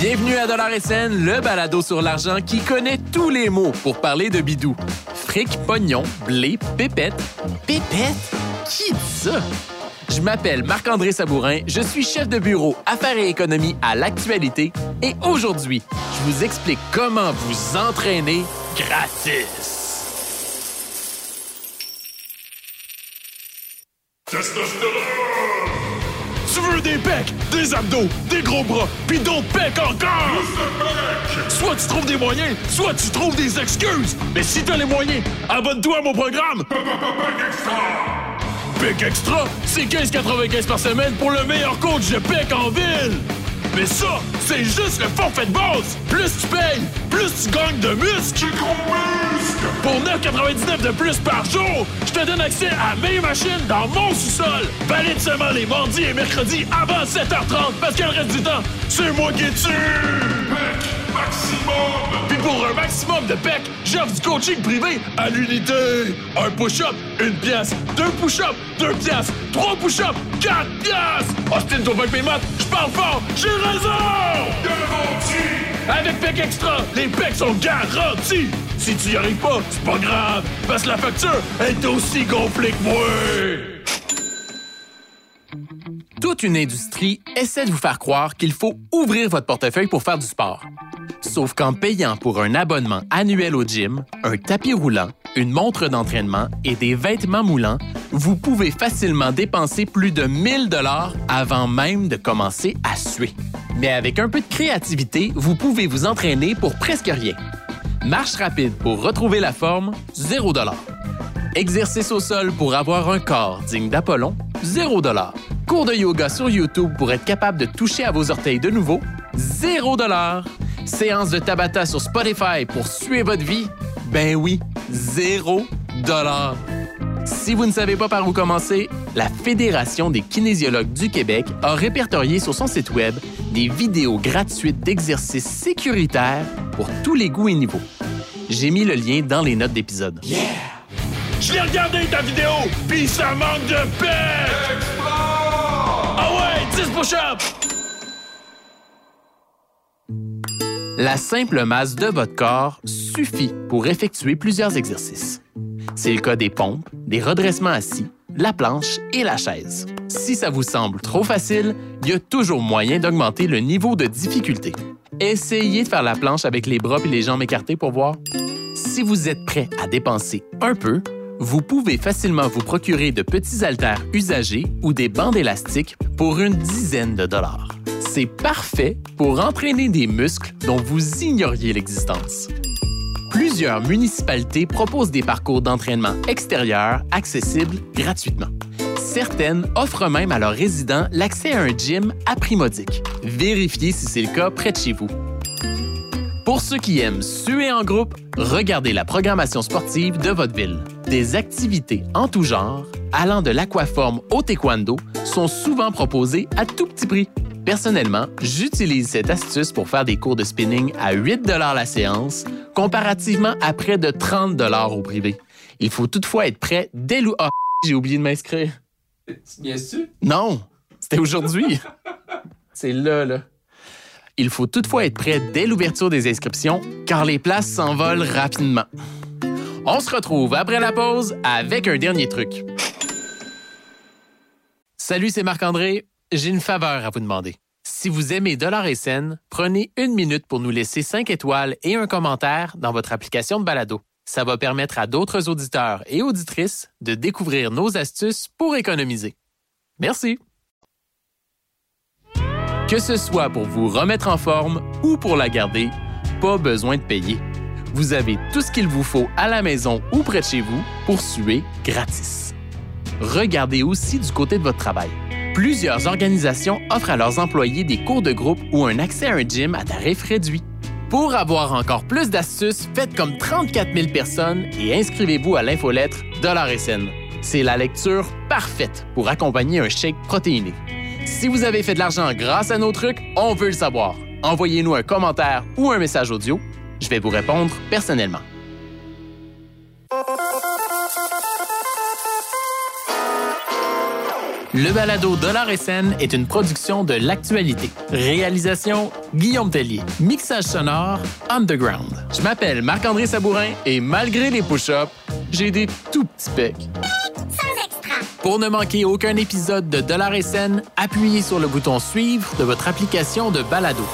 Bienvenue à Dollar SN, le balado sur l'argent qui connaît tous les mots pour parler de bidou. Fric, pognon, blé, pépette. Pépette? Qui dit ça? Je m'appelle Marc-André Sabourin, je suis chef de bureau Affaires et économie à l'actualité et aujourd'hui, je vous explique comment vous entraîner gratis. Tu veux des pecs, des abdos, des gros bras, puis d'autres pecs encore! Soit tu trouves des moyens, soit tu trouves des excuses! Mais si t'as les moyens, abonne-toi à mon programme! Pec Extra, c'est 15,95 par semaine pour le meilleur coach de pec en ville! Mais ça, c'est juste le forfait de base! Plus tu payes, plus tu gagnes de muscles! Pour 9,99 de plus par jour, je te donne accès à mes machines dans mon sous-sol! Valide seulement les mardis et mercredis avant 7h30 parce que le reste du temps, c'est moi qui tue! maximum! Puis pour un maximum de PEC, j'offre du coaching privé à l'unité! Un push-up, une pièce, deux push-ups, deux pièces, trois push-ups, quatre pièces! Austin, ton mes maths, je parle fort, j'ai raison! Garanti! Avec PEC Extra, les PEC sont garantis! Si tu y arrives pas, c'est pas grave, parce que la facture est aussi gonflée que moi! Toute une industrie essaie de vous faire croire qu'il faut ouvrir votre portefeuille pour faire du sport. Sauf qu'en payant pour un abonnement annuel au gym, un tapis roulant, une montre d'entraînement et des vêtements moulants, vous pouvez facilement dépenser plus de 1000 dollars avant même de commencer à suer. Mais avec un peu de créativité, vous pouvez vous entraîner pour presque rien. Marche rapide pour retrouver la forme, 0 dollar. Exercice au sol pour avoir un corps digne d'Apollon, 0 dollar. Cours de yoga sur YouTube pour être capable de toucher à vos orteils de nouveau, 0 dollar. Séance de Tabata sur Spotify pour suer votre vie? Ben oui, zéro dollar. Si vous ne savez pas par où commencer, la Fédération des kinésiologues du Québec a répertorié sur son site Web des vidéos gratuites d'exercices sécuritaires pour tous les goûts et niveaux. J'ai mis le lien dans les notes d'épisode. Yeah! Je l'ai regardé ta vidéo, ça manque de paix! Ah ouais, 10 push-ups! La simple masse de votre corps suffit pour effectuer plusieurs exercices. C'est le cas des pompes, des redressements assis, la planche et la chaise. Si ça vous semble trop facile, il y a toujours moyen d'augmenter le niveau de difficulté. Essayez de faire la planche avec les bras et les jambes écartées pour voir. Si vous êtes prêt à dépenser un peu, vous pouvez facilement vous procurer de petits haltères usagés ou des bandes élastiques pour une dizaine de dollars c'est parfait pour entraîner des muscles dont vous ignoriez l'existence. Plusieurs municipalités proposent des parcours d'entraînement extérieurs accessibles gratuitement. Certaines offrent même à leurs résidents l'accès à un gym à prix modique. Vérifiez si c'est le cas près de chez vous. Pour ceux qui aiment suer en groupe, regardez la programmation sportive de votre ville. Des activités en tout genre, allant de l'aquaforme au taekwondo, sont souvent proposées à tout petit prix. Personnellement, j'utilise cette astuce pour faire des cours de spinning à 8 la séance, comparativement à près de 30 au privé. Il faut toutefois être prêt dès le... Ah, j'ai oublié de m'inscrire. Bien sûr. Non, c'était aujourd'hui. C'est là, là. Il faut toutefois être prêt dès l'ouverture des inscriptions, car les places s'envolent rapidement. On se retrouve après la pause avec un dernier truc. Salut, c'est Marc-André j'ai une faveur à vous demander. Si vous aimez Dollar et Scène, prenez une minute pour nous laisser 5 étoiles et un commentaire dans votre application de balado. Ça va permettre à d'autres auditeurs et auditrices de découvrir nos astuces pour économiser. Merci. Que ce soit pour vous remettre en forme ou pour la garder, pas besoin de payer. Vous avez tout ce qu'il vous faut à la maison ou près de chez vous pour suer gratis. Regardez aussi du côté de votre travail. Plusieurs organisations offrent à leurs employés des cours de groupe ou un accès à un gym à tarif réduit. Pour avoir encore plus d'astuces, faites comme 34 000 personnes et inscrivez-vous à l'infolettre Dollar SN. C'est la lecture parfaite pour accompagner un shake protéiné. Si vous avez fait de l'argent grâce à nos trucs, on veut le savoir. Envoyez-nous un commentaire ou un message audio. Je vais vous répondre personnellement. Le balado Dollar et scène est une production de l'actualité. Réalisation Guillaume Tellier. Mixage sonore Underground. Je m'appelle Marc-André Sabourin et malgré les push-ups, j'ai des tout petits pecs. Sans extra. Pour ne manquer aucun épisode de Dollar et scène, appuyez sur le bouton suivre de votre application de balado.